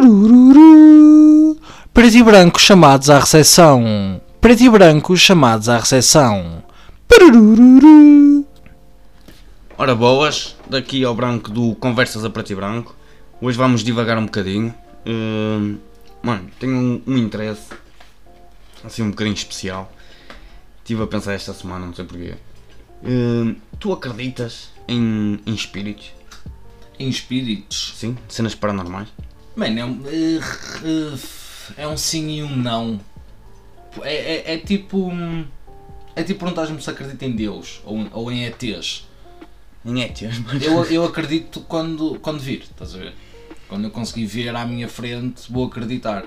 Parururu. Preto e branco chamados à recepção. Preto e branco chamados à recepção. Parururu. Ora boas, daqui ao branco do Conversas a Preto e Branco. Hoje vamos divagar um bocadinho. Hum, mano, tenho um, um interesse assim um bocadinho especial. Estive a pensar esta semana, não sei porquê. Hum, tu acreditas em, em espíritos? Em espíritos. Sim? Cenas paranormais? Mano, é um, eh, é um sim e um não. É, é, é tipo. É tipo perguntar-me se acredito em Deus ou, ou em ETs. Em étias, mas... Eu, eu acredito quando, quando vir, estás a ver? Quando eu conseguir ver à minha frente, vou acreditar.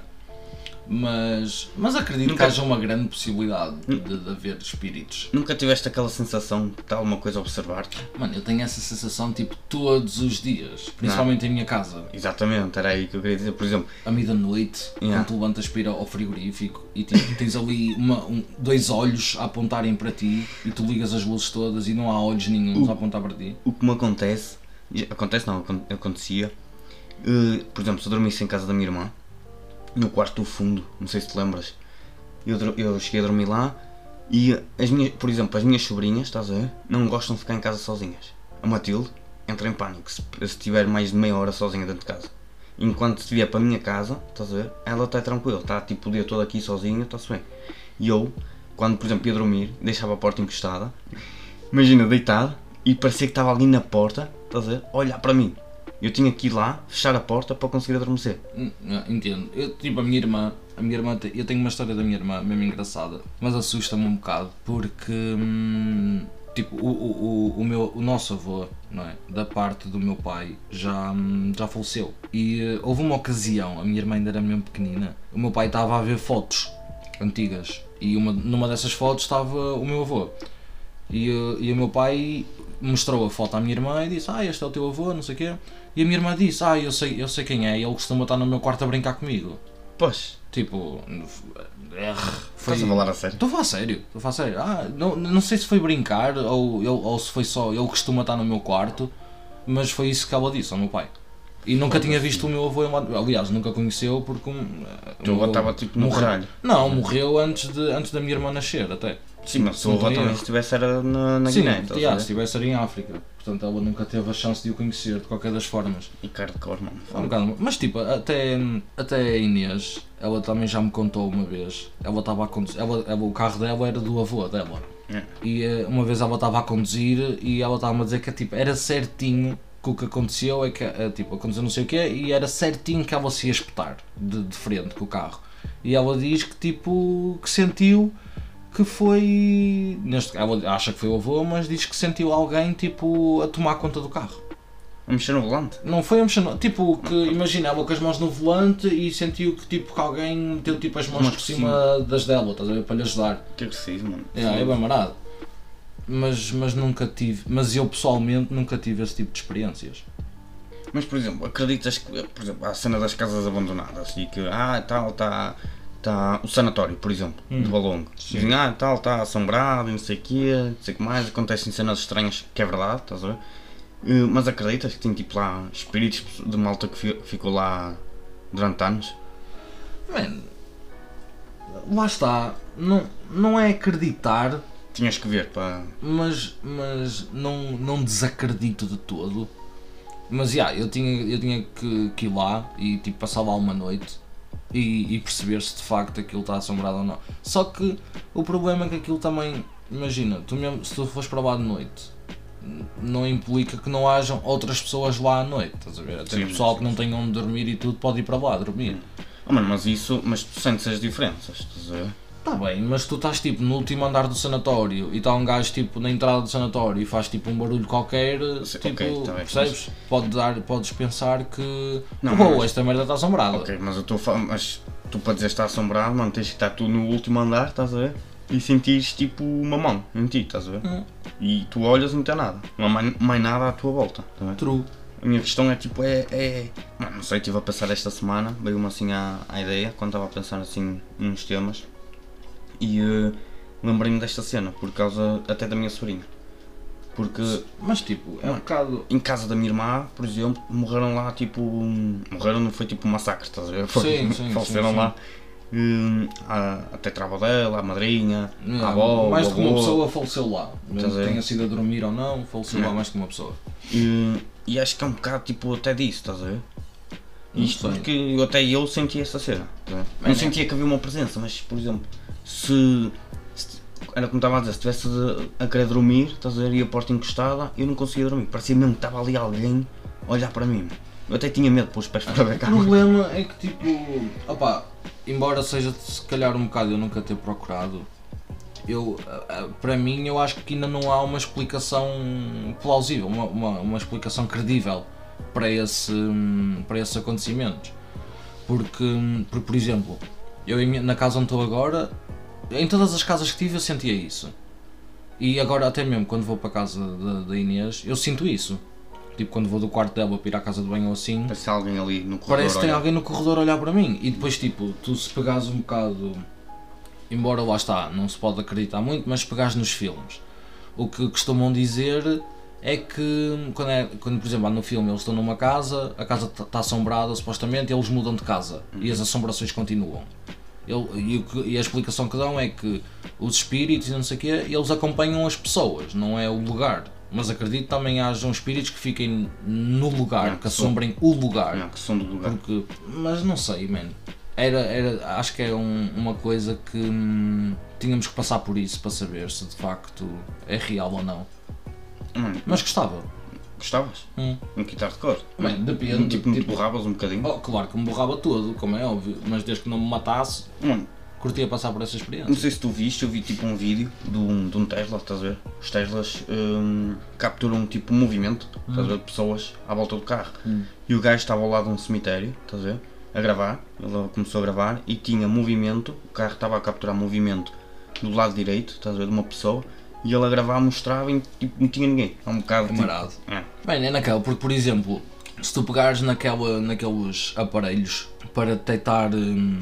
Mas, mas acredito Nunca- que haja uma grande possibilidade de, de haver espíritos. Nunca tiveste aquela sensação de estar alguma coisa a observar-te? Mano, eu tenho essa sensação tipo todos os dias, principalmente em minha casa. Exatamente, era aí que eu queria dizer. Por exemplo, à meia-noite, Yeah. quando tu levantas para ir ao frigorífico e tipo, tens ali uma- um- dois olhos a apontarem para ti e tu ligas as luzes todas e não há olhos nenhum a apontar para ti. o que me acontece, acontece não, acon- acontecia, eh, por exemplo, se eu dormisse em casa da minha irmã, no quarto do fundo, não sei se te lembras, eu, eu cheguei a dormir lá e as minhas, por exemplo, as minhas sobrinhas, estás a ver, não gostam de ficar em casa sozinhas. A Matilde entra em pânico se, se estiver mais de meia hora sozinha dentro de casa. Enquanto se vier para a minha casa, estás a ver, ela está tranquila, está tipo o dia todo aqui sozinha, está-se bem. E eu, quando por exemplo ia dormir, deixava a porta encostada, imagina, deitado, e parecia que estava ali na porta, estás a ver, olhar para mim. Eu tinha que ir lá, fechar a porta para conseguir adormecer. Hum, Entendo. Eu, tipo, a minha irmã, a minha irmã, eu tenho uma história da minha irmã mesmo engraçada, mas assusta-me um bocado porque, hum, tipo, o, o, o, o meu, o nosso avô, não é? Da parte do meu pai, já, hum, já faleceu. E eh, houve uma ocasião, a minha irmã ainda era mesmo pequenina, o meu pai estava a ver fotos antigas e uma, numa dessas fotos estava o meu avô. E, eh, e o meu pai mostrou a foto à minha irmã e disse: Ah, este é o teu avô, não sei o quê. E a minha irmã disse: Ah, eu sei, eu sei quem é, ele costuma estar no meu quarto a brincar comigo. Pois, Tipo, foi. estás a falar a sério? Estou a falar sério, estou a falar sério. Ah, não, não sei se foi brincar ou, ou se foi só ele costuma estar no meu quarto, mas foi isso que ela disse ao meu pai. E nunca tinha visto o meu avô em lado. Aliás, nunca conheceu porque. Um, O teu avô estava tipo no morreu. caralho. Não, morreu antes, de, antes da minha irmã nascer, até. Sim, mas se o avô também estivesse era na, na Sim, Guiné, a yeah, se estivesse era em África. Portanto, ela nunca teve a chance de o conhecer, de qualquer das formas. E cor, mano. É um bocado- Mas tipo, até, até a Inês, ela também já me contou uma vez. Ela estava a conduzir, ela, ela- o carro dela era do avô dela. É. E eh, uma vez ela estava a conduzir e ela estava a dizer que tipo, era certinho que o que aconteceu é que eh, tipo, aconteceu não sei o quê e era certinho que ela se ia espetar de, de frente com o carro. E ela diz que tipo que sentiu que foi. Neste, ela acha que foi o avô, mas diz que sentiu alguém tipo a tomar conta do carro. A mexer no volante? Não foi a mexer, no- tipo, que imagina, ela com as mãos no volante e sentiu que tipo que alguém meteu tipo as mãos Mãos por cima das dela, estás a ver, para lhe ajudar. Que agressivo, mano. É, é bem marado. Mas, mas nunca tive, mas eu pessoalmente nunca tive esse tipo de experiências. Mas, por exemplo, acreditas que, por exemplo, há a cena das casas abandonadas e que, ah, tal, está tá o sanatório, por exemplo, de Balongo. Dizem, ah, tal, está assombrado e não sei o quê, não sei o que mais, acontecem cenas estranhas, que é verdade, estás a ver? Eh, Mas acreditas que tem tipo lá espíritos de malta que fi- ficou lá durante anos? Man, lá está, não, não é acreditar, Tinhas que ver para. mas, mas não, não desacredito de todo. Mas já, eu tinha, eu tinha que, que ir lá e tipo, passar lá uma noite e, e perceber se de facto aquilo está assombrado ou não. Só que o problema é que aquilo também, imagina, tu mesmo, se tu fores para lá de noite, não implica que não hajam outras pessoas lá à noite, estás a ver? Até Sim, pessoal sim, que não tem onde dormir e tudo pode ir para lá dormir. Oh, mano, mas isso, mas tu sentes as diferenças, estás a ver? Tá bem, mas tu estás tipo no último andar do sanatório e está um gajo tipo na entrada do sanatório e faz tipo um barulho qualquer, Sim, tipo, ok, tá bem, percebes? Pode dar, podes pensar que Não, oh, mas- esta merda está assombrada. Ok, mas eu estou mas tu para dizer que está assombrado, mano, tens que estar tu no último andar, estás a ver? E sentires tipo uma mão em ti, estás a ver? Hum. E tu olhas e não tem nada, não há mais, nada à tua volta, tá a ver? True. A minha questão é tipo, é, é. Mano, não sei, estive a pensar esta semana, veio-me assim à, à ideia, quando estava a pensar assim nos temas, e eh, lembrei-me desta cena, por causa até da minha sobrinha. Porque Mas tipo, é um bocado. em casa da minha irmã, por exemplo, morreram lá tipo. Morreram, não foi tipo um massacre, estás a ver? Foi, Sim, sim, faleceram sim, lá. hum, a, a tetrava dela, a madrinha, a avó, mais de uma pessoa faleceu lá. Tenha sido a dormir ou não, faleceu lá mais de uma pessoa. E, e acho que é um bocado tipo até disso, estás a ver? Isto porque eu- até eu senti essa cena. tá? Bem, não sentia que havia uma presença, mas por exemplo, se, se- era como estava a dizer, se estivesse a, querer dormir, estás a ver, e a porta encostada, eu não conseguia dormir. Parecia mesmo que estava ali alguém a olhar para mim. Eu até tinha medo de pôr os pés para ver O cá. problema é que tipo, opá, embora seja se calhar um bocado eu nunca ter procurado, eu, para mim eu acho que ainda não há uma explicação plausível, uma, uma, uma explicação credível para, esse, para esses acontecimentos. Porque, por, por exemplo, eu na casa onde estou agora, em todas as casas que tive eu sentia isso. E agora até mesmo quando vou para a casa da, Inês, eu sinto isso. Tipo quando vou do quarto dela para ir à casa de banho ou assim, Parece alguém ali no corredor. Parece que tem alguém no corredor a olhar para mim. E depois, tipo, tu se pegares um bocado. Embora lá está, não se pode acreditar muito, mas se pegares nos filmes, o que costumam dizer é que, quando, é, quando por exemplo, no filme eles estão numa casa, a casa está assombrada supostamente, eles mudam de casa e as assombrações continuam. Ele- e, e a explicação que dão é que os espíritos e não sei o quê, eles acompanham as pessoas, não é o lugar. Mas acredito que também hajam espíritos que fiquem no lugar, É, que que assombrem o lugar. É, que são do lugar. Porque, mas não sei, man. Era, era, acho que é um- uma coisa que hum, tínhamos que passar por isso para saber se de facto é real ou não. Mano, Mas gostava. Gostavas? Hum. Um guitar de cor? Bem, depende, Tipo, não te tipo- borravas um bocadinho? Oh, claro que me borrava todo, como é óbvio, mas desde que não me matasse, Mano, curtia passar por essa Não experiência. sei se tu viste, eu vi tipo um vídeo de um, de um Tesla, estás a ver? Os Teslas hum, capturam tipo um movimento, estás a ver? De pessoas à volta do carro. Hum. E o gajo estava ao lado de um cemitério, estás a ver? A gravar, ele começou a gravar e tinha movimento, o carro estava a capturar movimento do lado direito, estás a ver? De uma pessoa. E ele a gravar mostrava e tipo, não tinha ninguém. É um bocado. Tipo, Camarada. é. Bem, é naquela, porque por exemplo, se tu pegares naquela, naqueles aparelhos para detectar hum,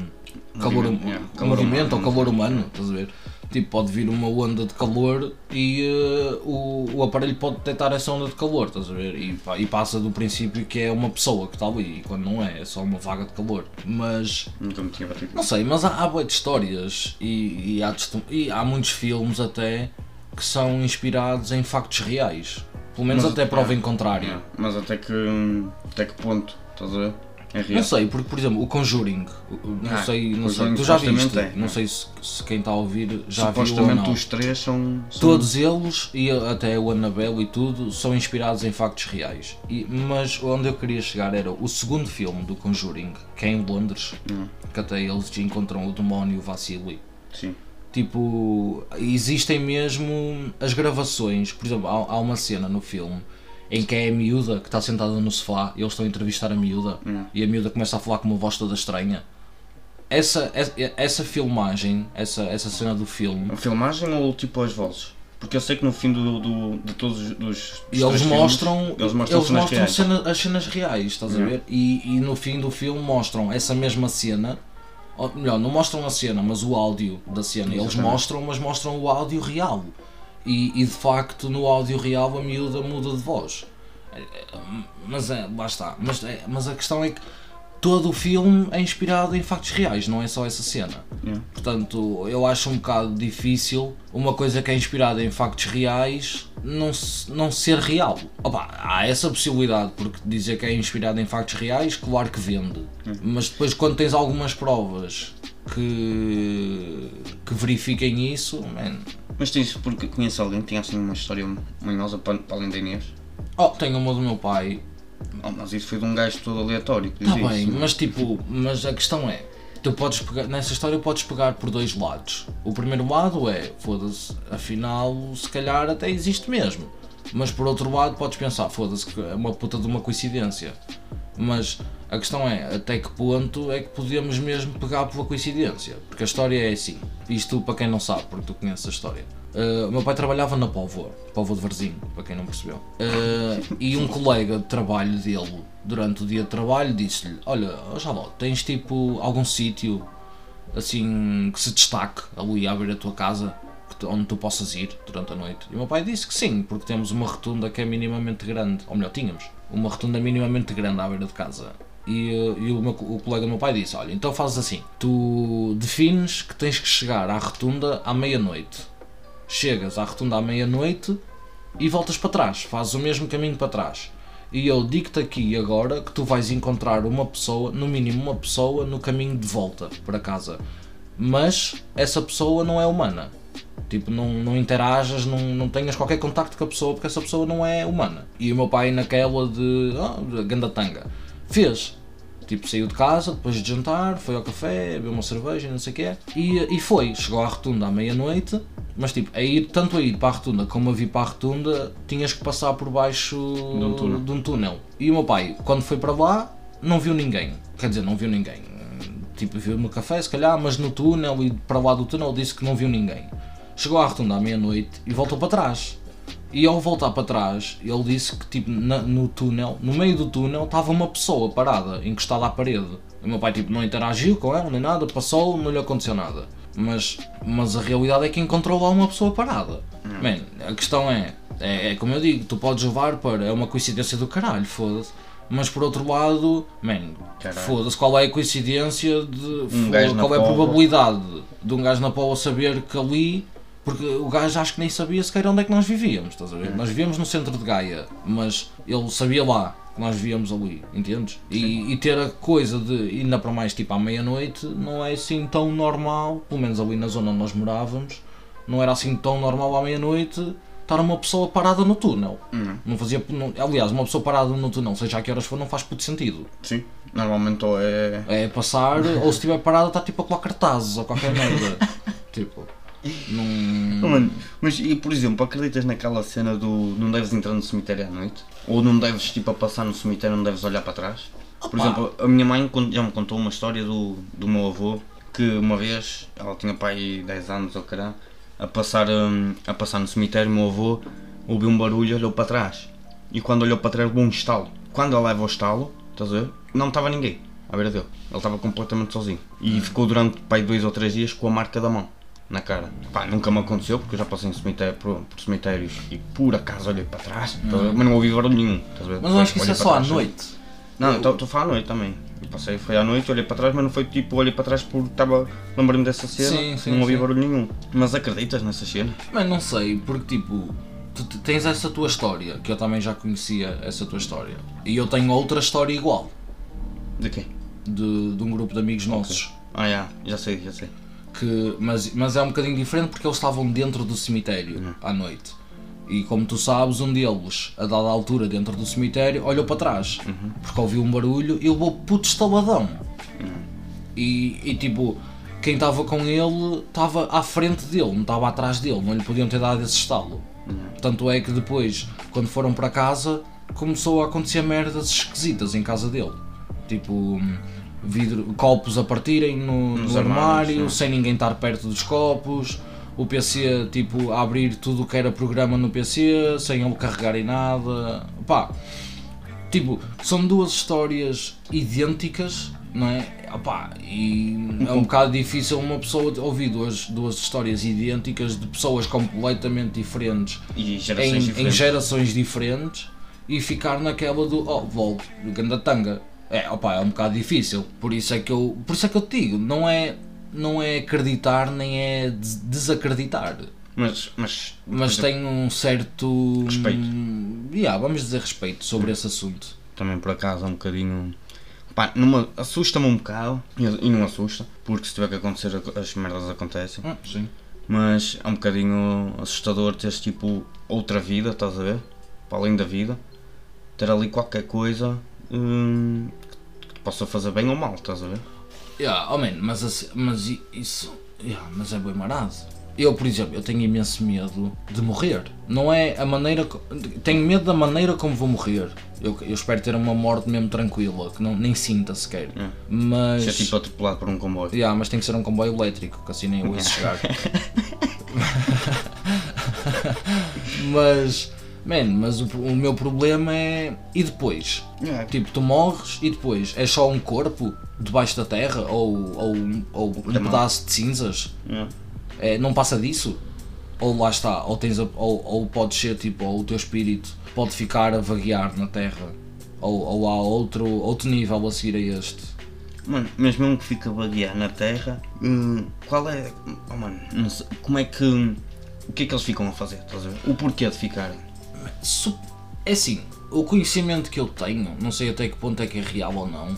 calor, Movimento, yeah, calor movimento ou humano. calor humano, estás a ver? Tipo, pode vir uma onda de calor e eh, o, o aparelho pode detectar essa onda de calor, estás a ver? E, pá, e passa do princípio que é uma pessoa que está ali, e quando não é, é só uma vaga de calor. Mas Nunca me tinha batido. não sei, mas há, há boas de histórias e, e há, e há muitos filmes até que são inspirados em factos reais. Pelo menos Mas- até prova é, em contrário. É, Mas até que. Até que ponto? Estás a ver? É real. Não sei, porque por exemplo, o Conjuring, não Ah, sei, não sei, tu já viste, é, não é. sei se, se quem está a ouvir já viu ou Supostamente não. os três são. são Todos eles, e até o Annabelle e tudo, são inspirados em factos reais. E- mas onde eu queria chegar era o segundo filme do Conjuring, que é em Londres, Hum. que até eles encontram o demónio Vassili. Sim. Tipo, existem mesmo as gravações. Por exemplo, há, há uma cena no filme em que é a miúda que está sentada no sofá e eles estão a entrevistar a miúda Hum. e a miúda começa a falar com uma voz toda estranha. Essa, essa, essa filmagem, essa, essa cena do filme, A filmagem ou tipo as vozes? Porque eu sei que no fim do, do- de todos os- dos, eles filmes, mostram, eles mostram cenas reais. cena- as cenas reais, estás a Yeah. ver? E, e no fim do filme mostram essa mesma cena. Ou melhor, não mostram a cena, mas o áudio da cena. Eles mostram, mas mostram o áudio real. E, e de facto, no áudio real, a miúda muda de voz. É, é, Mas é, lá está. Mas, é- mas a questão é que todo o filme é inspirado em factos reais, não é só essa cena. Yeah. Portanto, eu acho um bocado difícil uma coisa que é inspirada em factos reais não, não ser real. Opa, há essa possibilidade, porque dizer que é inspirado em factos reais, claro que vende. Mas depois, quando tens algumas provas que, que verifiquem isso, man, Mas tens, porque conheço alguém que tinha assim uma história manhosa para, para além da Inês. oh, tenho uma do meu pai, Mas isso foi de um gajo todo aleatório que diz Está bem, isso. mas tipo, mas a questão é, tu podes pegar, nessa história podes pegar por dois lados. O primeiro lado é, foda-se, afinal, se calhar até existe mesmo. Mas por outro lado podes pensar, foda-se, que é uma puta de uma coincidência. Mas a questão é, até que ponto é que podemos mesmo pegar pela coincidência? Porque a história é assim, isto para quem não sabe, porque tu conheces a história. Uh, o meu pai trabalhava na Póvoa, Póvoa de Varzim, para quem não percebeu. Uh, e um colega de trabalho dele, durante o dia de trabalho, disse-lhe: Olha, Jaló, tens tipo algum sítio assim que se destaque ali à beira da tua casa, onde tu possas ir durante a noite? E o meu pai disse que sim, porque temos uma rotunda que é minimamente grande, ou melhor, tínhamos uma rotunda minimamente grande à beira de casa. E, eh, e o, meu, o colega do meu pai disse: Olha, então fazes assim, tu defines que tens que chegar à rotunda à meia-noite. Chegas à rotunda à meia-noite e voltas para trás, fazes o mesmo caminho para trás. E eu digo-te aqui agora que tu vais encontrar uma pessoa, no mínimo uma pessoa, no caminho de volta para casa. Mas essa pessoa não é humana. Tipo, não, não interajas, não, não tenhas qualquer contacto com a pessoa porque essa pessoa não é humana. E o meu pai naquela de. Ah, de gandatanga. Fez. Tipo, saiu de casa, depois de jantar, foi ao café, bebeu uma cerveja, não sei o quê. E, e foi. Chegou à rotunda à meia-noite. Mas tipo, a ir, tanto a ir para a rotunda como a vir para a rotunda, tinhas que passar por baixo um túnel. de um túnel. E o meu pai, quando foi para lá, não viu ninguém. Quer dizer, não viu ninguém. Tipo, viu no café, se calhar, mas no túnel e para lá do túnel disse que não viu ninguém. Chegou à rotunda à meia-noite e voltou para trás. E ao voltar para trás, ele disse que tipo, na- no túnel, no meio do túnel, estava uma pessoa parada, encostada à parede. O meu pai tipo, não interagiu com ela nem nada, passou, não lhe aconteceu nada. Mas, mas a realidade é que encontrou lá uma pessoa parada. Man, a questão é, é, é como eu digo, tu podes levar para, é uma coincidência do caralho, foda-se. Mas por outro lado, man, foda-se, qual é a coincidência de. na qual é a probabilidade de um gajo na Paula saber que ali. Porque o gajo acho que nem sabia sequer onde é que nós vivíamos, estás a ver? Nós vivíamos no centro de Gaia, mas ele sabia lá que nós vivíamos ali, entendes? E, e ter a coisa de, ainda para mais tipo à meia-noite, não é assim tão normal, pelo menos ali na zona onde nós morávamos, não era assim tão normal à meia-noite estar uma pessoa parada no túnel. Uhum. Não fazia. não- aliás, uma pessoa parada no túnel, seja a que horas for, não faz puto sentido. Sim. Normalmente ou é. É passar, ou se estiver parada, está tipo a colar cartazes ou qualquer merda. tipo. Oh, mano, mas e por exemplo, acreditas naquela cena do não deves entrar no cemitério à noite? Ou não deves tipo a passar no cemitério não deves olhar para trás? Por Opa. exemplo, a minha mãe já me contou uma história do, do meu avô que uma vez, ela tinha pai 10 anos ou caralho, a passar, hum, a passar no cemitério, o meu avô ouviu um barulho e olhou para trás. E quando olhou para trás levou um estalo. Quando ela leva o estalo, estás a ver? Não estava ninguém à beira dele. Ele estava completamente sozinho. E ficou durante pai, dois ou três dias com a marca da mão na cara. Pá, nunca me aconteceu porque eu já passei em cemitério, por, por cemitérios e por acaso olhei para trás, a ver? mas não ouvi barulho nenhum. Mas eu acho que isso é só à noite. Não, estou a falar à noite também. Eu passei, foi à noite, olhei para trás, mas não foi tipo, olhei para trás porque estava. Lembrei-me dessa cena, Sim, sim, não ouvi sim. barulho nenhum. Mas acreditas nessa cena? Mas não sei, porque tipo, tu te- tens essa tua história, que eu também já conhecia essa tua história. E eu tenho outra história igual, De quê? de, de um grupo de amigos nossos. Ah, já, já sei, já sei. Que, mas, mas é um bocadinho diferente porque eles estavam dentro do cemitério à noite. E como tu sabes, um deles, a dada altura dentro do cemitério, olhou para trás porque ouviu um barulho e levou puto estaladão. E, e tipo, quem estava com ele estava à frente dele, não estava atrás dele, não lhe podiam ter dado esse estalo. Tanto é que depois, quando foram para casa, começou a acontecer merdas esquisitas em casa dele. Tipo, vidro, copos a partirem no, no armários, armário, sim. sem ninguém estar perto dos copos. O PC, tipo, a abrir tudo o que era programa no PC, sem ele carregar em nada. Pá, tipo, são duas histórias idênticas, não é? Opá, e é um bocado difícil uma pessoa ouvir duas, duas histórias idênticas de pessoas completamente diferentes gerações em, em diferentes. gerações diferentes e ficar naquela do oh, volto, do Gandatanga. É, opá, é um bocado difícil. Por isso é que eu, por isso é que eu te digo, não é, não é acreditar nem é des- desacreditar. Mas, mas, Mas tenho um certo Respeito. Yeah, vamos dizer respeito sobre esse assunto. também por acaso é um bocadinho. Pá, numa- assusta-me um bocado e, e não assusta, porque se tiver que acontecer as merdas acontecem. Ah, sim. Mas é um bocadinho assustador teres tipo outra vida, estás a ver? Para além da vida, ter ali qualquer coisa hum, possa fazer bem ou mal, estás a ver? Yeah, oh man, mas, assim- mas isso. yeah, mas é bem marado. Eu, por exemplo, eu tenho imenso medo de morrer. Não é a maneira. Tenho medo da maneira como vou morrer. Eu, eu espero ter uma morte mesmo tranquila, que não, nem sinta sequer. É. Mas. Se é tipo atropelado por um comboio. Yeah, mas tem que ser um comboio elétrico, que assim nem eu ia chegar. mas. Man, mas o, o meu problema é. E depois? Yeah. Tipo, tu morres e depois é só um corpo debaixo da terra ou, ou, ou um Também. pedaço de cinzas? Yeah. É, não passa disso? ou lá está, ou, tens a- ou, ou pode ser tipo, ou o teu espírito pode ficar a vaguear na Terra, ou, ou há outro, outro nível a seguir a este. Mano, mas mesmo que fica a vaguear na Terra, hum, qual é. Oh, mano, sei, como é que. O que é que eles ficam a fazer? O porquê de ficarem? É assim, o conhecimento que eu tenho, não sei até que ponto é que é real ou não,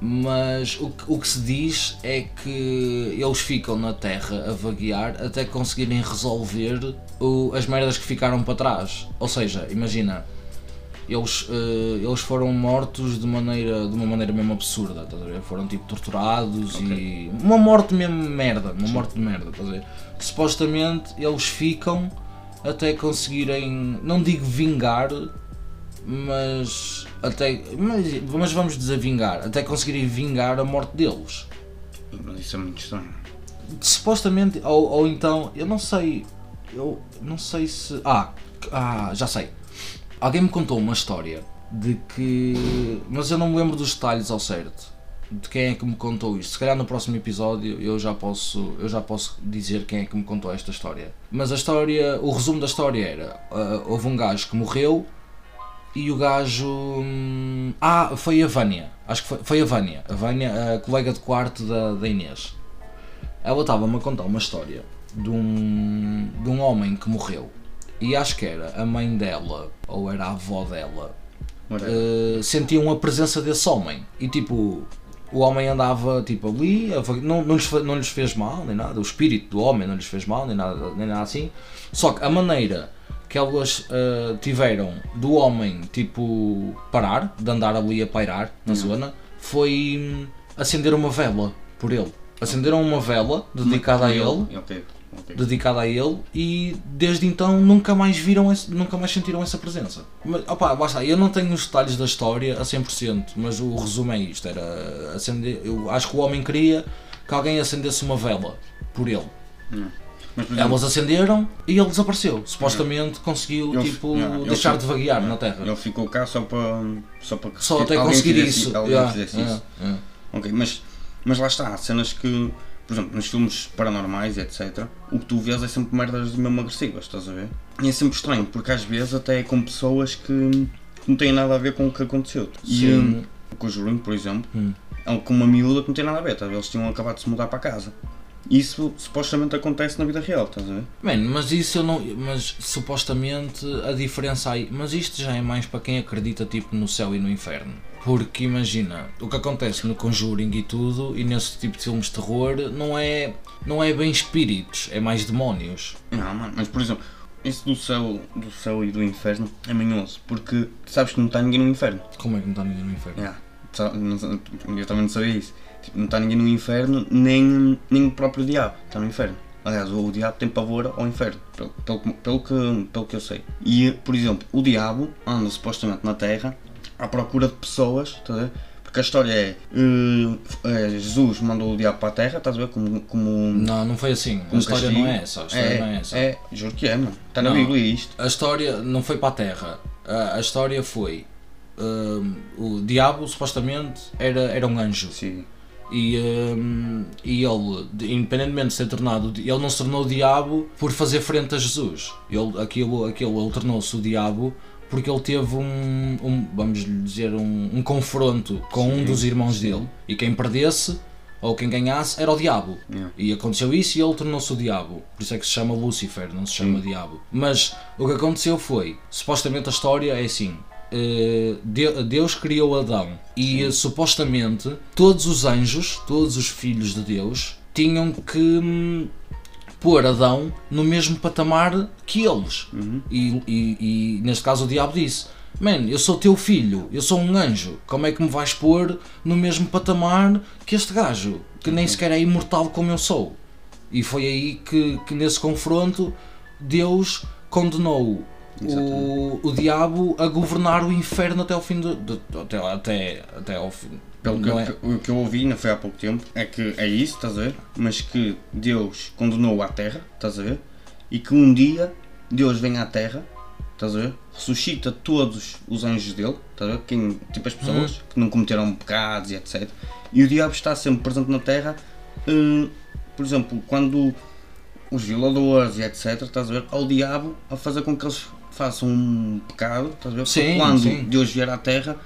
mas o que, o que se diz é que eles ficam na Terra a vaguear até conseguirem resolver o- as merdas que ficaram para trás. Ou seja, imagina, eles, eh, eles foram mortos de, maneira, de uma maneira mesmo absurda, estás a ver? Foram tipo torturados e. Uma morte mesmo merda, uma morte de merda, estás a ver? Supostamente eles ficam até conseguirem, não digo vingar, mas até. Mas, mas vamos dizer vingar, até conseguirem vingar a morte deles. Mas isso é muito estranho. Supostamente, ou, ou então, eu não sei, eu não sei se. Ah, ah, já sei. Alguém me contou uma história de que. Mas eu não me lembro dos detalhes ao certo. De quem é que me contou isto. Se calhar no próximo episódio eu já posso, eu já posso dizer quem é que me contou esta história. Mas a história, o resumo da história era: ah, houve um gajo que morreu e o gajo. hum, Ah, foi a Vânia. Acho que foi, foi a Vânia. A Vânia, a colega de quarto da, da Inês. Ela estava-me a contar uma história de um, de um homem que morreu. E acho que era a mãe dela, ou era a avó dela, Ora, eh, sentiam a presença desse homem. E tipo, o homem andava tipo ali, não, não, lhes, não lhes fez mal, nem nada. O espírito do homem não lhes fez mal, nem nada, nem nada assim. Só que a maneira que elas eh, tiveram do homem tipo parar, de andar ali a pairar na zona, foi hum, acender uma vela por ele. Acenderam uma vela dedicada a ele Ok, dedicada a ele e desde então nunca mais viram esse- nunca mais sentiram essa presença. Mas opa, basta, eu não tenho os detalhes da história a 100%, mas o resumo é isto, era acender, eu acho que o homem queria que alguém acendesse uma vela por ele. Mas, por exemplo, Elas acenderam e ele desapareceu. Supostamente conseguiu Ele- tipo deixar fi- de vaguear na Terra. ele ficou cá só para. Só para Só até conseguir fizesse- isso. Alguém isso. yeah. Ok, mas, mas lá está, há cenas que, por exemplo, nos filmes paranormais, etc., o que tu vês é sempre merdas mesmo agressivas, estás a ver? E é sempre estranho, porque às vezes até é com pessoas que não têm nada a ver com o que aconteceu. E Sim. hum, o Conjuring, por exemplo, Hum. é com uma miúda que não tem nada a ver, estás a ver? Eles tinham acabado de se mudar para casa. Isso supostamente acontece na vida real, estás a ver? Mano, mas isso eu não. Mas supostamente a diferença aí. Mas isto já é mais para quem acredita tipo no céu e no inferno. Porque imagina, o que acontece no Conjuring e tudo, e nesse tipo de filmes de terror, não é, não é bem espíritos, é mais demónios. Não, mano, mas por exemplo, isso do céu, do céu e do inferno é manhoso, porque sabes que não está ninguém no inferno. Como é que não está ninguém no inferno? Yeah. Eu também não sabia isso. Tipo, não está ninguém no inferno, nem, nem o próprio diabo está no inferno. Aliás, o, o diabo tem pavor ao inferno, pelo, pelo, pelo, que, pelo que eu sei. E, por exemplo, o diabo anda supostamente na terra à procura de pessoas, ver? Porque a história é, eh, Jesus mandou o diabo para a terra, estás a ver? Como, como Não, não foi assim. A história castigo. não é essa. A história não é essa. É, juro que é, mano. Está na Não. Bíblia isto. A história não foi para a Terra. A, a história foi. hum, o diabo supostamente era, era um anjo. Sim. E, hum, e ele, de- independentemente de ser tornado, ele não se tornou o diabo por fazer frente a Jesus. Ele, aquilo, aquilo, ele tornou-se o diabo porque ele teve um, um vamos lhe dizer, um, um confronto com um Sim, dos irmãos sim. dele. E quem perdesse, ou quem ganhasse, era o diabo. Yeah. E aconteceu isso e ele tornou-se o diabo. Por isso é que se chama Lúcifer, não se chama diabo. Mas o que aconteceu foi, supostamente a história é assim. eh, De- Deus criou Adão e eh, supostamente todos os anjos, todos os filhos de Deus, tinham que hum, pôr Adão no mesmo patamar que eles. E, e- e, neste caso o diabo disse: Man, eu sou teu filho, eu sou um anjo, como é que me vais pôr no mesmo patamar que este gajo, que nem sequer é imortal como eu sou? E foi aí que, que nesse confronto Deus condenou o, o diabo a governar o inferno até ao fim do. do- até, até, até ao fim. Pelo que, é? o que eu ouvi, não foi há pouco tempo, é que é isso, estás a ver? Mas que Deus condenou a terra, estás a ver? E que um dia Deus vem à terra, estás a ver? Ressuscita todos os anjos dele, estás a ver? Quem, tipo as pessoas que não cometeram pecados e etc. E o diabo está sempre presente na terra, hum, por exemplo, quando os violadores e etc, estás a ver, ao diabo a fazer com que eles façam um pecado, estás a ver? Sim, quando sim. Deus vier à Terra,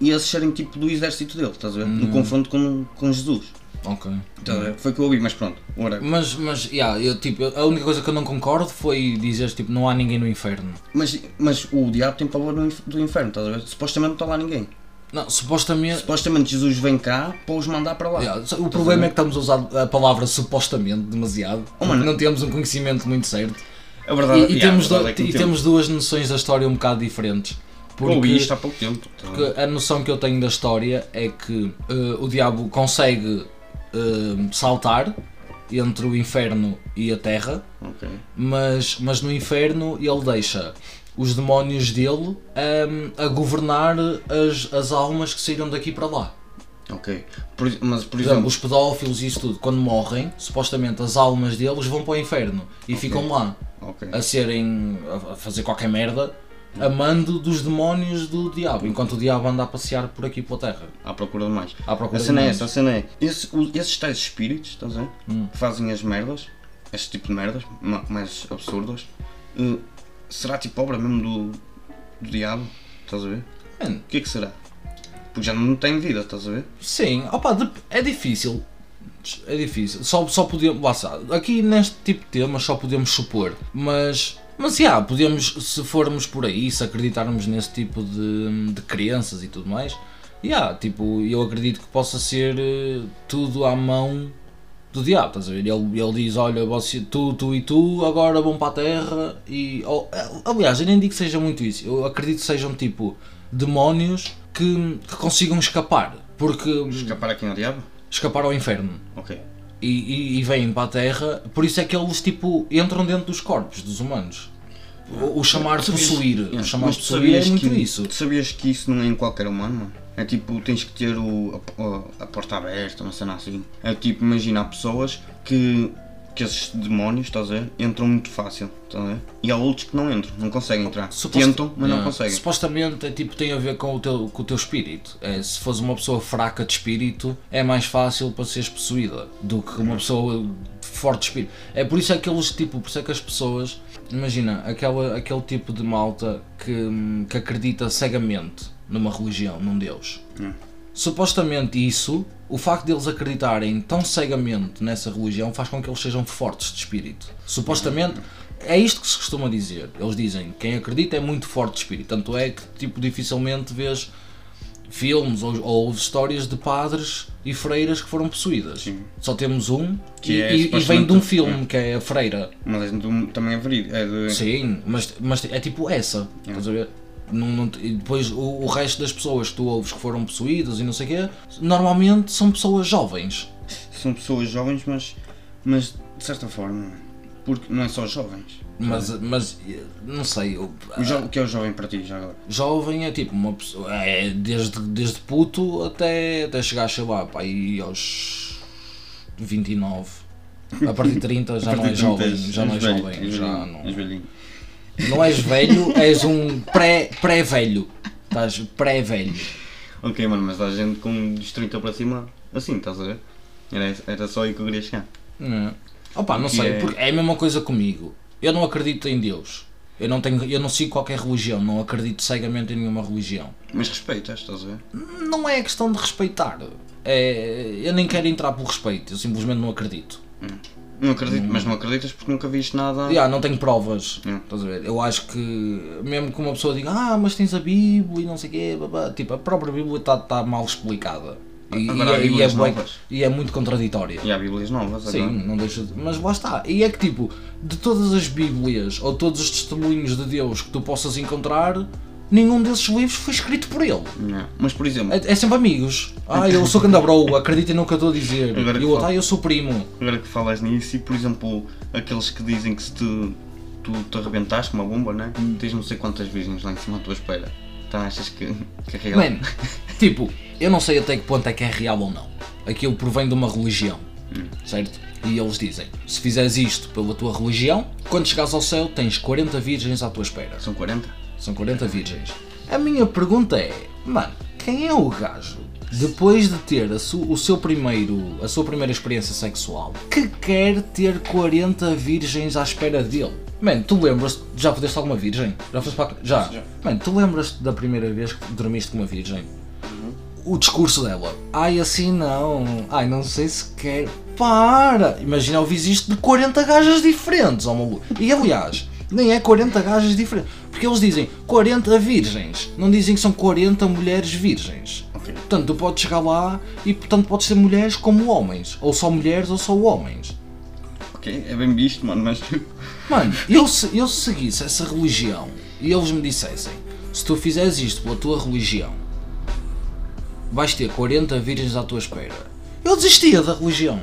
e esses serem tipo do exército dele, estás a ver? No confronto com, com Jesus. Ok. A ver? Foi o que eu ouvi, mas pronto, whatever. Mas, mas, yeah, eu, tipo, a única coisa que eu não concordo foi dizer tipo, não há ninguém no inferno. Mas, mas o diabo tem inf- do inferno, estás a ver? Supostamente não está lá ninguém. Não, supostamente. Supostamente Jesus vem cá para os mandar para lá. Yeah, o problema é que estamos a usar a palavra supostamente demasiado. Oh, não temos um conhecimento muito certo. E, verdade, e yeah, temos, a verdade do- é e temos duas noções da história um bocado diferentes. Porque, isto há pouco tempo. tá porque a noção que eu tenho da história é que eh, o diabo consegue eh, saltar entre o inferno e a terra, Ok. mas, mas no inferno ele deixa os demónios dele ehm, a governar as, as almas que saíram daqui para lá. Ok. Por, mas por Por exemplo, exemplo, os pedófilos e isso tudo, quando morrem, supostamente as almas deles vão para o inferno e ficam lá ok. a serem. a fazer qualquer merda, a mando dos demónios do diabo, enquanto o diabo anda a passear por aqui pela terra. à procura de mais. À procura a cena é essa, a cena é. Esse, o- esses tais espíritos, estás a ver? Hum. Que fazem as merdas, este tipo de merdas, ma- mais absurdas, eh, será tipo obra mesmo do, do diabo? Estás a ver? Mano, O que é que será? Porque já não tem vida, estás a ver? Sim, opa, é difícil. É difícil. Só, só podemos. Lá. Aqui neste tipo de temas só podemos supor. Mas. Mas já, podemos, se formos por aí, se acreditarmos nesse tipo de, de crenças e tudo mais, já, tipo, eu acredito que possa ser eh, tudo à mão do diabo, estás a ver? Ele, ele diz, olha, você, tu, tu e tu agora vão para a terra e... ou- aliás, eu nem digo que seja muito isso, eu acredito que sejam tipo demónios que, que consigam escapar, porque Escapar aqui ao diabo? escapar ao inferno Ok. E, e, e vêm para a terra, por isso é que eles tipo entram dentro dos corpos dos humanos. O, o chamar sabias- possuir, Yeah, o chamar tu possuir é muito que, isso. Tu sabias que isso não é em qualquer humano, mano? É tipo, tens que ter o, a, a porta aberta, uma cena assim. É tipo, imagina, há pessoas que, que esses demónios, estás a ver, entram muito fácil, estás a ver? E há outros que não entram, não conseguem entrar. Suposta- Tentam, mas não Yeah. conseguem. Supostamente é, tipo, tem a ver com o teu, com o teu espírito. É, se fores uma pessoa fraca de espírito, é mais fácil para seres possuída do que uma pessoa forte de espírito. É por isso é que eles, tipo, por isso é que as pessoas, imagina, aquela, aquele tipo de malta que, que acredita cegamente numa religião, num Deus. Supostamente isso, o facto deles acreditarem tão cegamente nessa religião faz com que eles sejam fortes de espírito. Supostamente é isto que se costuma dizer. Eles dizem quem acredita é muito forte de espírito. Tanto é que tipo dificilmente vês filmes ou, ou histórias de padres e freiras que foram possuídas. Sim. Só temos um Que e, é e- e vem de um filme que é a freira. Mas é do- também é verídico. É de, Sim, mas, mas é tipo essa. Estás a ver? Não, não- e depois o, o resto das pessoas que tu ouves que foram possuídas e não sei o quê, normalmente são pessoas jovens. São pessoas jovens, mas, mas de certa forma. Porque não é só jovens. Mas, mas não sei, O, jo- o que é o jovem para ti já agora? jovem é tipo uma pessoa, é desde, desde puto até, até chegar, sei lá, pá, aí aos 29. A partir de 30 já não é jovem, já não é jovem, já não. Não és velho, és um pré- pré-velho. Estás pré-velho. Ok, mano, mas há gente com dos 30 para cima assim, estás a ver? Era, era só aí que eu queria chegar. Não. Opa, não sei, é- porque é a mesma coisa comigo. Eu não acredito em Deus. Eu não, tenho, eu não sigo qualquer religião, não acredito cegamente em nenhuma religião. Mas respeitas, estás a ver? Não é questão de respeitar. É, eu nem quero entrar pelo respeito, eu simplesmente não acredito. Não acredito, mas não acreditas porque nunca viste nada. Yeah, não tenho provas. Hum. Estás a ver? Eu acho que mesmo que uma pessoa diga ah, mas tens a Bíblia e não sei o quê, babá", tipo, a própria Bíblia está tá mal explicada. E, Agora e é- e, é, bué- e é muito contraditória. E há Bíblias novas Sim, agora. não deixa de... Mas lá está. E é que tipo, de todas as Bíblias ou todos os testemunhos de Deus que tu possas encontrar, nenhum desses livros foi escrito por ele. Não. Mas por exemplo, É, é sempre amigos. Ah, eu sou Candabro, acreditem no que eu estou a dizer. Agora E o outro, ah, eu sou primo. agora que falas nisso, e por exemplo, aqueles que dizem que se tu, tu te arrebentaste com uma bomba, né? Hum. Tens não sei quantas virgens lá em cima à tua espera. Então achas que, que é real? Mano, tipo, eu não sei até que ponto é que é real ou não. Aquilo provém de uma religião, certo? E eles dizem: se fizeres isto pela tua religião, quando chegares ao céu tens 40 virgens à tua espera. São 40? São 40 virgens. A minha pergunta é: mano, quem é o gajo depois de ter a su- o seu primeiro, a sua primeira experiência sexual, que quer ter 40 virgens à espera dele. Mano, tu lembras-te, já fodeste alguma virgem? Já foste para. Já. Já. Mano, tu lembras-te da primeira vez que dormiste com uma virgem? O discurso dela. Ai, assim não. Ai, não sei se quer. Para! Imagina ouvir isto de 40 gajas diferentes, ó maluco. E aliás, nem é 40 gajas diferentes. Porque eles dizem 40 virgens. Não dizem que são 40 mulheres virgens. Ok. Portanto, tu podes chegar lá e, portanto, podes ser mulheres como homens. Ou só mulheres ou só homens. Ok, é bem visto, mano, mas. Mano, eu se, eu se seguisse essa religião e eles me dissessem se tu fizeres isto pela tua religião vais ter 40 virgens à tua espera, eu desistia da religião.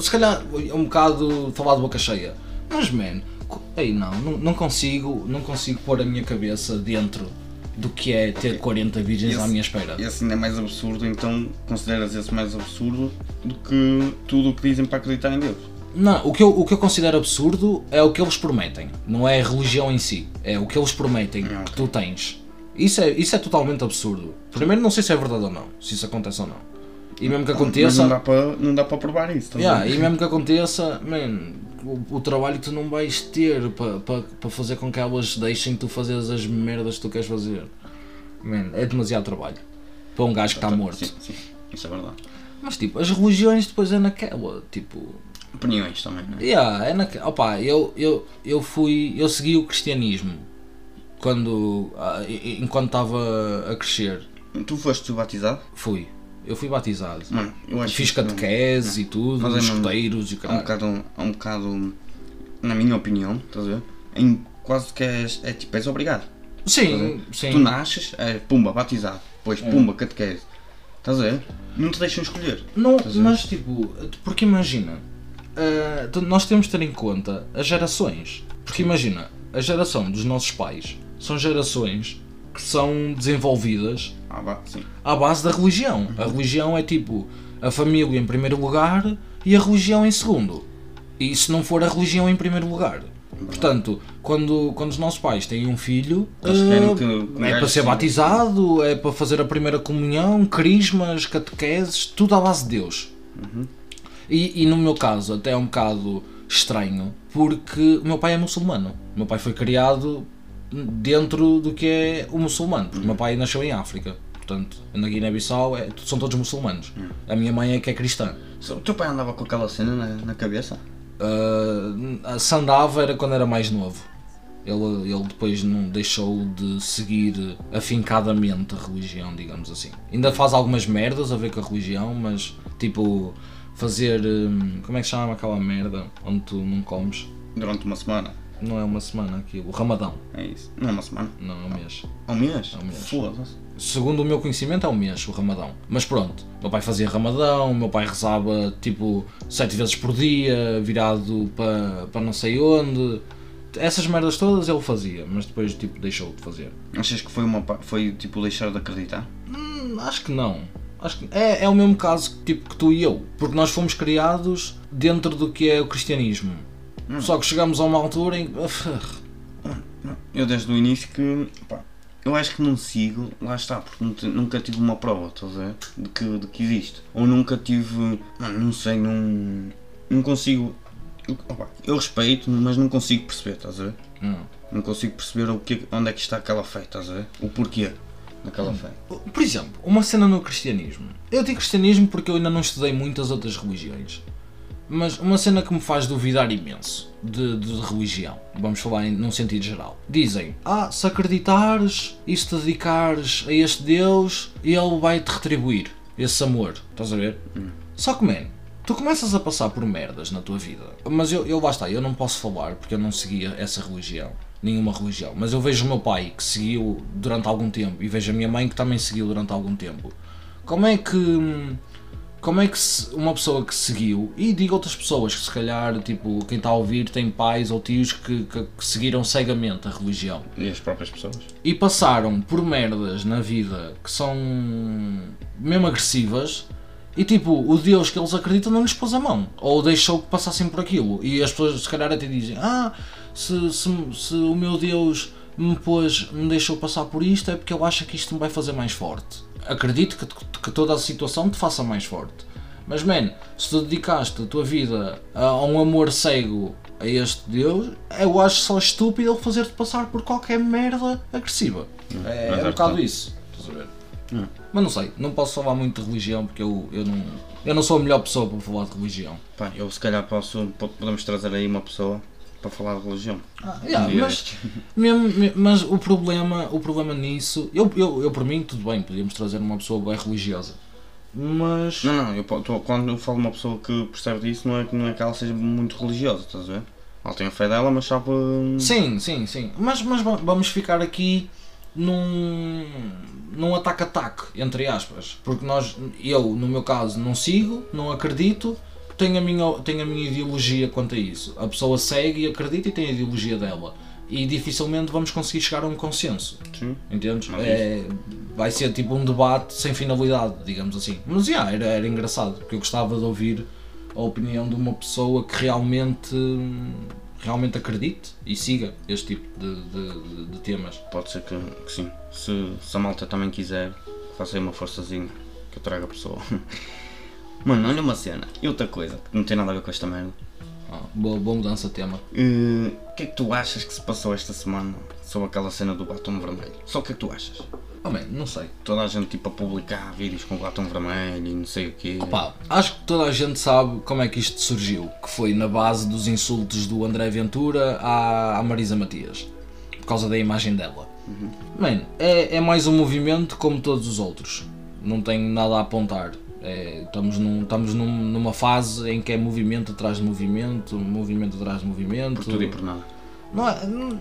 Se calhar é um bocado falar de boca cheia, mas man, ei não, não, não consigo, não consigo pôr a minha cabeça dentro do que é ter 40 virgens à Esse- minha espera. Esse ainda é mais absurdo, então consideras esse mais absurdo do que tudo o que dizem para acreditar em Deus. Não, o que, eu, o que eu considero absurdo é o que eles prometem, não é a religião em si, é o que eles prometem Ah, que tu tens. Isso é, isso é totalmente absurdo. Primeiro, não sei se é verdade ou não, se isso acontece ou não. E mesmo que Mas aconteça, não dá para, não dá para provar isso, yeah, e mesmo que aconteça, man, o, o trabalho que tu não vais ter para pa, pa fazer com que elas deixem tu fazer as merdas que tu queres fazer. Man, é demasiado trabalho para um gajo que está morto. Sim, sim, isso é verdade. Mas tipo, as religiões depois é naquela, tipo, Opiniões também, não é? Yeah, é naque... Opa, eu, eu, eu fui. Eu segui o cristianismo quando. ah, enquanto estava a crescer. Tu foste batizado? Fui. Eu fui batizado. Mano, eu acho Fiz que catequese e tudo, Mas é escuteiros e é um caralho. bocado, é um bocado, na minha opinião, estás a ver? Em quase que és, é tipo, és obrigado. Sim, sim. Tu nasces, é pumba, batizado, depois pumba, catequese. Estás a ver? Não te deixam escolher. Não, mas tipo, porque imagina, tu- nós temos de ter em conta as gerações. Porque imagina, a geração dos nossos pais são gerações que são desenvolvidas sim. à base da religião. A religião é tipo a família em primeiro lugar e a religião em segundo. E se não for a religião em primeiro lugar. Portanto, quando, quando os nossos pais têm um filho, eh, que- é para ser batizado, é para fazer a primeira comunhão, crismas, catequeses, tudo à base de Deus. E, e no meu caso, até é um bocado estranho, porque o meu pai é muçulmano. O meu pai foi criado dentro do que é o muçulmano, porque o meu pai nasceu em África. Portanto, na Guiné-Bissau é- são todos muçulmanos. A minha mãe é que é cristã. O teu pai andava com aquela cena na, na cabeça? Uh, se andava era quando era mais novo. Ele, ele depois não deixou de seguir afincadamente a religião, digamos assim. Ainda faz algumas merdas a ver com a religião, mas tipo fazer. hum, Como é que se chama aquela merda onde tu não comes? Durante uma semana. Não é uma semana aquilo, o Ramadão. É isso. Não é uma semana. Não, é um mês. É um mês? É um mês. Foda-se. Segundo o meu conhecimento, é um mês o Ramadão. Mas pronto, meu pai fazia Ramadão, meu pai rezava tipo sete vezes por dia, virado para, para não sei onde. Essas merdas todas ele fazia, mas depois tipo deixou de fazer. Achas que foi, uma, foi tipo deixar de acreditar? Hum, acho que não. Acho que é, é o mesmo caso tipo que tu e eu, porque nós fomos criados dentro do que é o cristianismo. Só que chegamos a uma altura em que. Eu desde o início que. Pá, eu acho que não sigo, lá está, porque nunca, nunca tive uma prova, estás a ver? De que, de que existe. Ou nunca tive. Não sei, não. Não consigo. Eu, opá, eu respeito, mas não consigo perceber, estás a ver? Não. Não consigo perceber o que, onde é que está aquela fé, estás a ver? O porquê daquela fé. Por exemplo, uma cena no cristianismo. Eu digo cristianismo porque eu ainda não estudei muitas outras religiões. Mas uma cena que me faz duvidar imenso de, de religião, vamos falar em, num sentido geral. Dizem, ah, se acreditares e se te dedicares a este Deus, ele vai-te retribuir esse amor. Estás a ver? Só que, man, tu começas a passar por merdas na tua vida. Mas eu, eu lá está, eu não posso falar porque eu não seguia essa religião. Nenhuma religião. Mas eu vejo o meu pai que seguiu durante algum tempo e vejo a minha mãe que também seguiu durante algum tempo. Como é que. Como é que uma pessoa que seguiu, e digo outras pessoas que se calhar, tipo, quem está a ouvir tem pais ou tios que, que- que seguiram cegamente a religião E as próprias pessoas? e passaram por merdas na vida que são mesmo agressivas e tipo, o Deus que eles acreditam não lhes pôs a mão ou deixou que passassem por aquilo e as pessoas se calhar até dizem ah, se, se, se o meu Deus me pôs, me deixou passar por isto é porque ele acha que isto me vai fazer mais forte. Acredito que, que toda a situação te faça mais forte. Mas, man, se tu dedicaste a tua vida a, um amor cego a este Deus, eu acho só estúpido ele fazer-te passar por qualquer merda agressiva. é, é um bocado isso. Estás a ver? Hum. Mas não sei, não posso falar muito de religião porque eu, eu, não, eu não sou a melhor pessoa para falar de religião. Pá, eu se calhar posso, podemos trazer aí uma pessoa para falar de religião. Ah, yeah, mas, mesmo, mas o problema, o problema nisso, eu, eu, eu por mim tudo bem, podíamos trazer uma pessoa bem religiosa. Mas. Não, não, eu, tô, quando eu falo de uma pessoa que percebe disso, não é, não é que ela seja muito religiosa, estás a ver? Ela tem a fé dela, mas sabe. Sim, sim, sim. Mas, mas vamos ficar aqui num, num ataque-ataque, entre aspas. Porque nós, eu, no meu caso, não sigo, não acredito, tenho a, minha, tenho a minha ideologia quanto a isso. A pessoa segue e acredita e tem a ideologia dela. E dificilmente vamos conseguir chegar a um consenso. Sim. Entendes? É, vai ser tipo um debate sem finalidade, digamos assim. Mas yeah, era, era engraçado, porque eu gostava de ouvir a opinião de uma pessoa que realmente realmente acredite e siga este tipo de, de, de temas. Pode ser que, que sim. Se, se, a malta também quiser, faça aí uma forçazinha que eu traga a pessoa. Mano, olha uma cena. E outra coisa que não tem nada a ver com esta merda. Ah, boa, boa mudança de tema. Uh, o que é que tu achas que se passou esta semana sobre aquela cena do batom vermelho? Só o que é que tu achas? Oh, man, não sei. Toda a gente tipo a publicar vídeos com batom vermelho e não sei o quê. Opa, acho que toda a gente sabe como é que isto surgiu. Que foi na base dos insultos do André Ventura à, à Marisa Matias. Por causa da imagem dela. Uhum. Man, é, é mais um movimento como todos os outros. Não tenho nada a apontar. É, estamos num, estamos num, numa fase em que é movimento atrás de movimento, movimento atrás de movimento. Por tudo e por nada. Não é,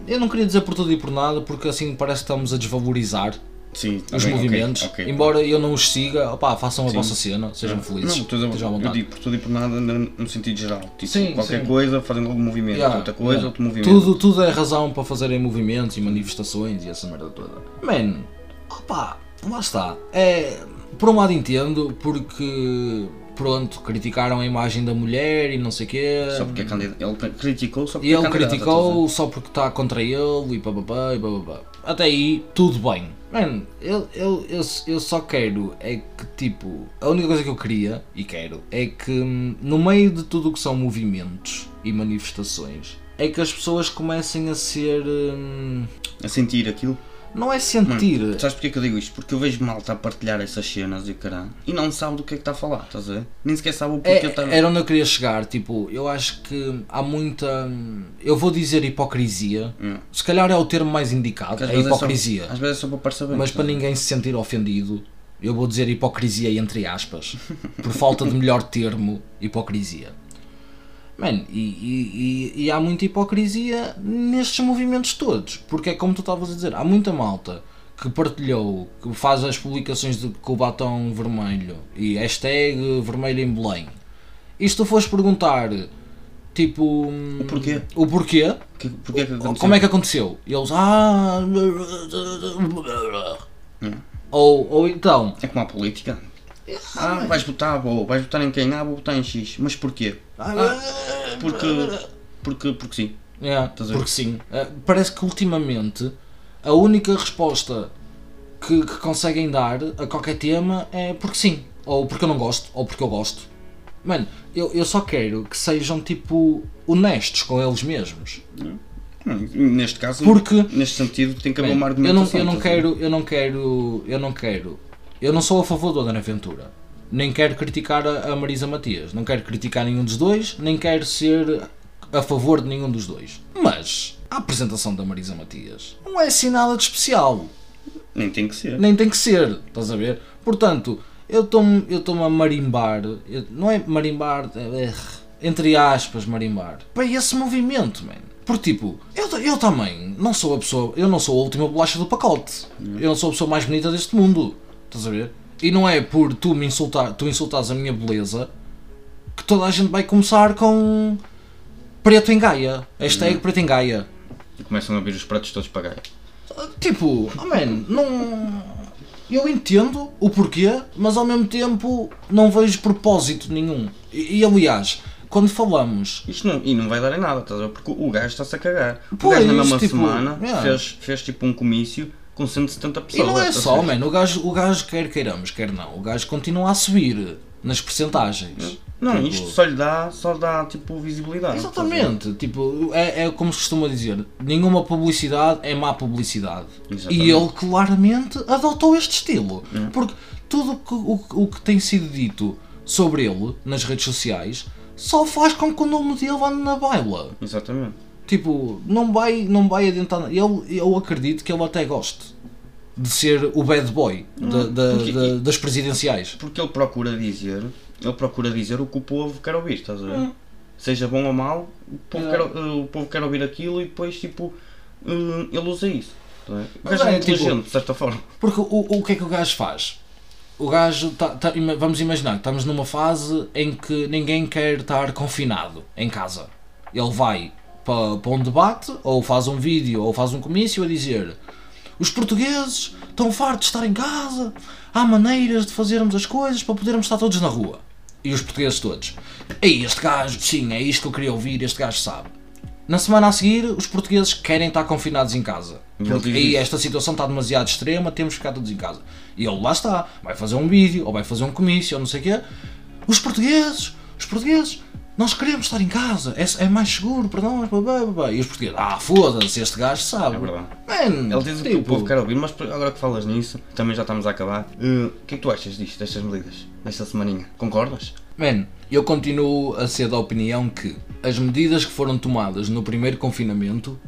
eu não queria dizer por tudo e por nada, porque assim parece que estamos a desvalorizar Sim, os bem, movimentos. okay, okay. Embora eu não os siga, opá, façam a Sim. vossa cena, sejam não, felizes. Não, tudo, eu digo por tudo e por nada no sentido geral. Tipo, sim, qualquer sim. coisa fazendo algum movimento, yeah, outra coisa, yeah. outro movimento. Tudo, tudo é razão para fazerem movimentos e manifestações e essa merda toda. Man, opá, lá está. É, por um lado entendo, porque pronto, criticaram a imagem da mulher e não sei o quê. Só porque é candidato. Ele criticou só porque e é ele criticou só porque está contra ele e papapá e papapá. Até aí, tudo bem. Mano, eu, eu, eu, eu só quero é que, tipo, a única coisa que eu queria, e quero, é que no meio de tudo o que são movimentos e manifestações, é que as pessoas comecem a ser. Hum, a sentir aquilo? Não é sentir. Mano, sabes porquê que eu digo isto? Porque eu vejo malta a partilhar essas cenas e caralho e não sabe do que é que está a falar, estás a ver? Nem sequer sabe o porquê é, está Era onde eu queria chegar, tipo, eu acho que há muita. Eu vou dizer hipocrisia, Yeah. se calhar é o termo mais indicado, é vezes é só- hipocrisia. Às vezes é só para parecer bem. Mas para ninguém se sentir ofendido, eu vou dizer hipocrisia entre aspas, por falta de melhor termo, hipocrisia. Man, e, e- e- há muita hipocrisia nestes movimentos todos, porque é como tu estavas a dizer, há muita malta que partilhou, que faz as publicações de, com o batom vermelho e hashtag vermelho em Belém. E se tu fores perguntar, tipo, O porquê? o porquê, Que, porquê que como é que aconteceu? E eles, ah. Hum. Ou, ou então, É como a política. Ah, vais votar, vou. Vais votar em quem? Ah, vou votar em X. Mas porquê? Porque. Porque, porque sim. É, porque sim. Eh, Parece que ultimamente a única resposta que, que conseguem dar a qualquer tema é porque sim. Ou porque eu não gosto, ou porque eu gosto. Mano, eu, eu só quero que sejam tipo honestos com eles mesmos. Neste caso, Porque- neste sentido, tem que haver uma eu não, argumentação. eu não a ver? quero, eu não quero, eu não quero. Eu não sou a favor do André Ventura. Nem quero criticar a, Marisa Matias. Não quero criticar nenhum dos dois, nem quero ser a favor de nenhum dos dois. Mas a apresentação da Marisa Matias não é assim nada de especial. Nem tem que ser. Nem tem que ser, estás a ver? Portanto, eu estou-me eu a marimbar, eu- não é marimbar, é- é, entre aspas, marimbar, para esse movimento, man. Porque tipo, eu, eu também não sou a pessoa, eu não sou a última bolacha do pacote. Eu não sou a pessoa mais bonita deste mundo. Estás a ver? E não é por tu me insultar, tu insultares a minha beleza que toda a gente vai começar com preto em Gaia. Hashtag preto em Gaia. E começam a vir os pratos todos para Gaia. Tipo, oh man, não. Eu entendo o porquê, mas ao mesmo tempo não vejo propósito nenhum. E, e, aliás, quando falamos. Isto não, e não vai dar em nada, estás a ver? Porque o gajo está-se a cagar. O Pois, gajo na mesma tipo, semana yeah. fez, fez tipo um comício com 170 E pessoas. não é a só, mano. O gajo, o gajo, quer queiramos, quer não, o gajo continua a subir nas percentagens. Não, Tipo, isto só lhe dá, só dá tipo visibilidade. ver? Exatamente, tipo, é, é como se costuma dizer, nenhuma publicidade é má publicidade. Exatamente. E ele claramente adotou este estilo. Hum. Porque tudo que- o, o que tem sido dito sobre ele nas redes sociais só faz com que o nome dele vá na baila. Exatamente. Tipo, não vai, não vai adiantar. Ele, eu acredito que ele até goste de ser o bad boy da- da- porque- da- das presidenciais. Porque ele procura dizer, ele procura dizer o que o povo quer ouvir, estás a ver? Hum. Seja bom ou mau, o povo, É. quer, o povo quer ouvir aquilo e depois tipo hum, ele usa isso. ver? O gajo é, é, tipo- inteligente, de certa forma. Porque o, o que é que o gajo faz? O gajo, tá- tá- vamos imaginar que estamos numa fase em que ninguém quer estar confinado em casa. Ele vai para, para um debate, ou faz um vídeo, ou faz um comício a dizer os portugueses estão fartos de estar em casa, há maneiras de fazermos as coisas para podermos estar todos na rua. E os portugueses todos. Ei, este gajo, sim, é isto que eu queria ouvir, este gajo sabe. Na semana a seguir, os portugueses querem estar confinados em casa. E Porque aí esta situação está demasiado extrema, temos que ficar todos em casa. E ele lá está, vai fazer um vídeo, ou vai fazer um comício, ou não sei o quê. Os portugueses, os portugueses, nós queremos estar em casa, é, é mais seguro para nós, blá, blá. E os portugueses, ah, foda-se, este gajo sabe. É verdade. Man, Ele diz o que o povo quer ouvir, mas agora que falas nisso, também já estamos a acabar. Uh, o que é que tu achas disto, destas medidas, desta semaninha? Concordas? Man, eu continuo a ser da opinião que as medidas que foram tomadas no primeiro confinamento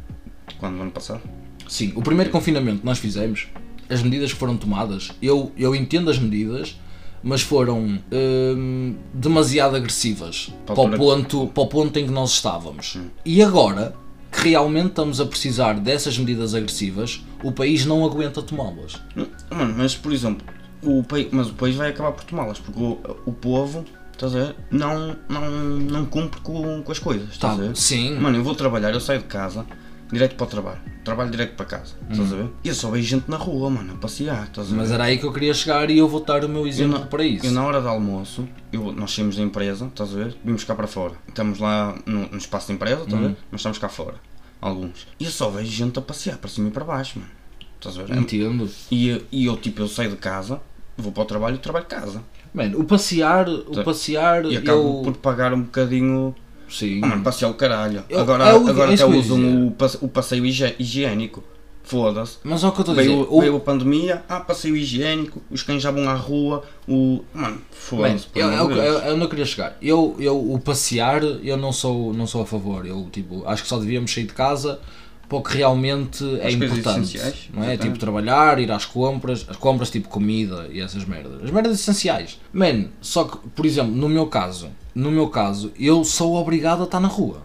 Quando no ano passado? Sim, o primeiro confinamento que nós fizemos, as medidas que foram tomadas, eu, eu entendo as medidas, mas foram hum, demasiado agressivas Para para, o ponto, para o ponto em que nós estávamos. E agora que realmente estamos a precisar dessas medidas agressivas, o país não aguenta tomá-las. Hum, Mano, mas por exemplo, o país, mas o país vai acabar por tomá-las, porque o, o povo, estás a ver, não, não, não cumpre com, com as coisas, estás Tá, a ver? sim. Mano, eu vou trabalhar, eu saio de casa, direto para o trabalho, trabalho direto para casa, estás a ver? E eu só vejo gente na rua, mano, a passear, estás a ver? Hum. Mas era aí que eu queria chegar e eu vou dar o meu Eu exemplo na- para isso. Eu na hora do almoço, eu, nós saímos da empresa, estás a ver? Vimos cá para fora. Estamos lá no, no espaço da empresa, estás a Uhum. ver? Mas estamos cá fora. Alguns. E eu só vejo gente a passear para cima e para baixo, mano. Estás a ver? Entendo. E, eu- e eu, tipo, eu saio de casa, vou para o trabalho e trabalho de casa. Mano, o passear, o Tá. passear, E acabo eu... por pagar um bocadinho. Sim. Oh, mano, passear o caralho. Eu- agora é agora é até eu ia dizer. usam o, o passeio higi- higiênico. Foda-se. Mas é o que eu estou a dizer. Veio, o- veio a pandemia, ah, passeio higiênico, os cães já vão à rua, o. Mano, foda-se. por eu, eu, eu, eu não queria chegar. Eu, eu, o passear, eu não sou, não sou a favor. Eu, tipo, acho que só devíamos sair de casa para o que realmente é As coisas importante. Não é? exatamente. Tipo, trabalhar, ir às compras, as compras tipo comida e essas merdas. As merdas essenciais. Man, só que, por exemplo, no meu caso, no meu caso, eu sou obrigado a estar na rua.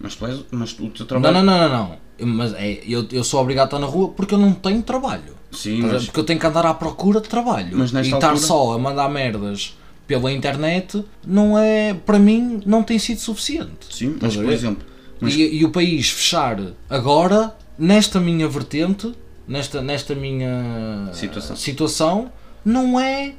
Mas, tu és, mas o teu Não, trabalho. não, não, não, não. Mas é, eu, eu sou obrigado a estar na rua porque eu não tenho trabalho. Sim, Estás a ver? mas, Porque eu tenho que andar à procura de trabalho. Mas e nesta estar altura- só a mandar merdas pela internet não é, para mim, não tem sido suficiente. sim, mas Estás a por ver? exemplo, mas, E, e o país fechar agora, nesta minha vertente, nesta, nesta minha Situação. situação, não é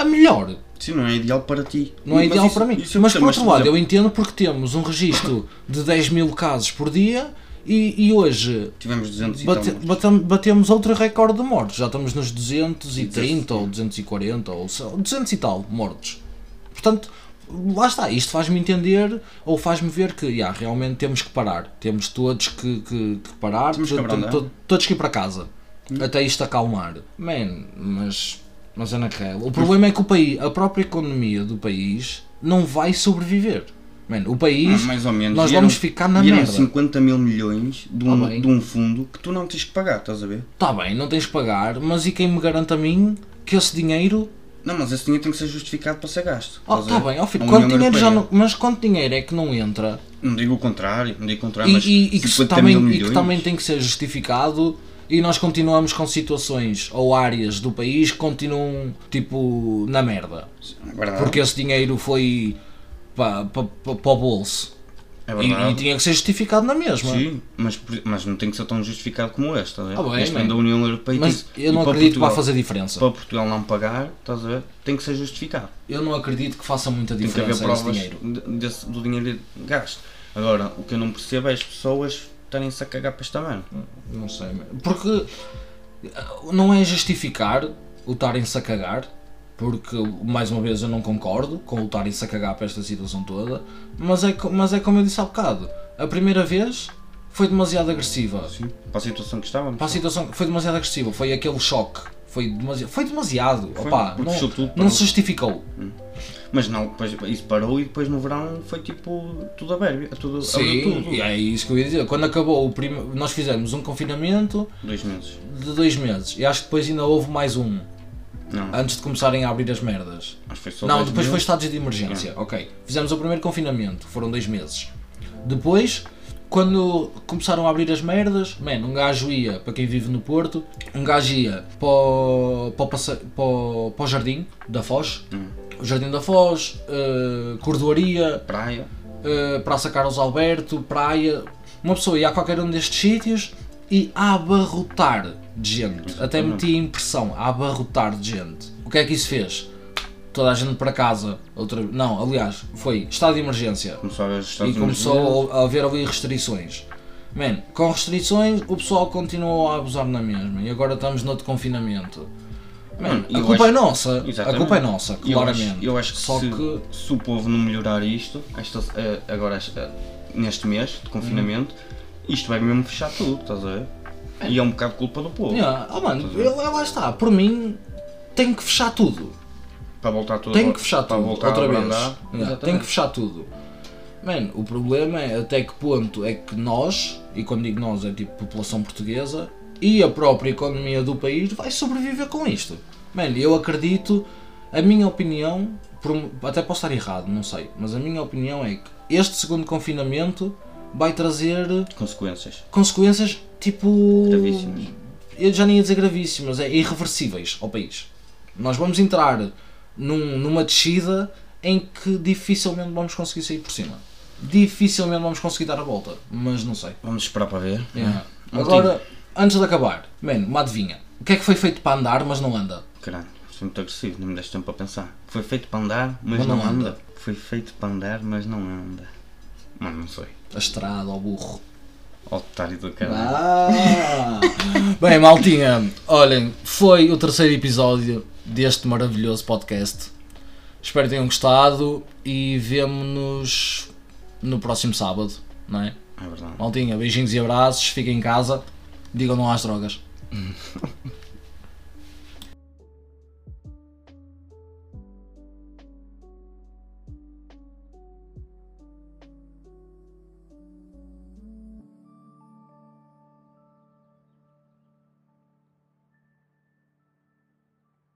a melhor. sim, não é ideal para ti. Não é Mas ideal isso- para mim. eu Mas por outro lado, eu entendo porque temos um registro de 10 mil casos por dia e, e hoje tivemos 200 Bate- e batem- batemos outro recorde de mortes. Já estamos nos 230 Sim. ou 240 ou se- 200 e tal mortes. Portanto, lá está. Isto faz-me entender ou faz-me ver que já, realmente temos que parar. Temos todos que, que- que parar. Temos que to- to- abrandar. to- todos que ir para casa. Até isto acalmar. Man, mas. Mas é naquela. O problema é que o país, a própria economia do país não vai sobreviver. Man, o país. Ah, nós Vieram- vamos ficar na merda. 50 mil milhões de um, Tá de um fundo que tu não tens que pagar, estás a ver? Está bem, não tens de pagar, mas e quem me garante a mim que esse dinheiro. Não, mas esse dinheiro tem que ser justificado para ser gasto. Oh, ver? bem, ó filho, A quanto dinheiro já não, mas quanto dinheiro é que não entra Não digo o contrário, não digo o contrário, e, mas e- e que, se 50 também, e que também tem que ser justificado e nós continuamos com situações ou áreas do país que continuam tipo na merda. É. Porque esse dinheiro foi para, para, para, o bolso. É E, e tinha que ser justificado na mesma. Sim, mas, mas não tem que ser tão justificado como este, estás a ver? Ah, bem, este bem. vem da União Europeia Mas eu não acredito que vá Portugal- fazer diferença. Para Portugal não pagar, estás a ver? Tem que ser justificado. Eu não acredito que faça muita Tem que haver diferença provas dinheiro. de- desse- do dinheiro gasto. Agora, o que eu não percebo é as pessoas estarem-se a cagar para esta merda. Não sei, porque eh, não é justificar o estarem-se a cagar, porque mais uma vez eu não concordo com o estarem-se a cagar para esta situação toda, mas é, mas é como eu disse há bocado, a primeira vez foi demasiado agressiva. Sim. Para a situação que estávamos. Para a situação foi demasiado agressiva, foi aquele choque. Foi demasiado. Foi demasiado. Foi, Opa, não, não se justificou. Mas não, depois isso parou e depois no verão foi tipo tudo aberto. Tudo, Sim, tudo. e é isso que eu ia dizer. Quando acabou o primeiro. Nós fizemos um confinamento Dois meses. de dois meses e acho que depois ainda houve mais um. Não, antes de começarem a abrir as merdas. acho que foi só Não, depois foi meses. estados de emergência. Ok. Fizemos o primeiro confinamento, foram dois meses. Depois, quando começaram a abrir as merdas, man, um gajo ia, para quem vive no Porto, um gajo ia para o, para o, para o- para o jardim da Foz, o Jardim da Foz, uh, Cordoaria, Praia. uh, Praça Carlos Alberto, Praia. Uma pessoa ia a qualquer um destes sítios e a abarrotar de gente. Até Exatamente. metia impressão, a abarrotar de gente. O que é que isso fez? Toda a gente para casa. Outra... Não, aliás, foi estado de emergência. Começou a E começou a haver ali restrições. Man, com restrições o pessoal continuou a abusar na mesma e agora estamos noutro confinamento. Man, a culpa é acho- nossa. A Exatamente. culpa é nossa, Eu acho, claramente. eu acho que, Só se, que se o povo não melhorar isto, esta, eh, agora esta- neste mês de confinamento, isto vai mesmo fechar tudo, estás a ver? E é um bocado culpa do povo. Yeah, oh, mano, a eu- lá está, por mim tem que fechar tudo. Para voltar tudo Tem que fechar tudo, outra a vez. Yeah, tem que fechar tudo. Mano, o problema é até que ponto é que nós, e quando digo nós é tipo população portuguesa, e a própria economia do país vai sobreviver com isto. Mano, eu acredito, a minha opinião, até posso estar errado, não sei, mas a minha opinião é que este segundo confinamento vai trazer Consequências consequências tipo. gravíssimas. eu já nem ia dizer gravíssimas, é irreversíveis ao país. Nós vamos entrar num- numa descida em que dificilmente vamos conseguir sair por cima. Dificilmente vamos conseguir dar a volta, mas não sei. Vamos esperar para ver. Não Agora, antes de acabar, mano, uma adivinha. O que é que foi feito para andar, mas não anda? Caralho, sou muito agressivo, não me deste tempo para pensar. Foi feito para andar, mas, Mas não, não anda. anda. Foi feito para andar, mas não anda. Mano, não sei. A estrada, ao burro. Otário do caralho. Ah! Bem, maltinha, olhem, foi o terceiro episódio deste maravilhoso podcast. Espero que tenham gostado e vemo-nos no próximo sábado, não é? É verdade. Maltinha, beijinhos e abraços, fiquem em casa, digam não às drogas.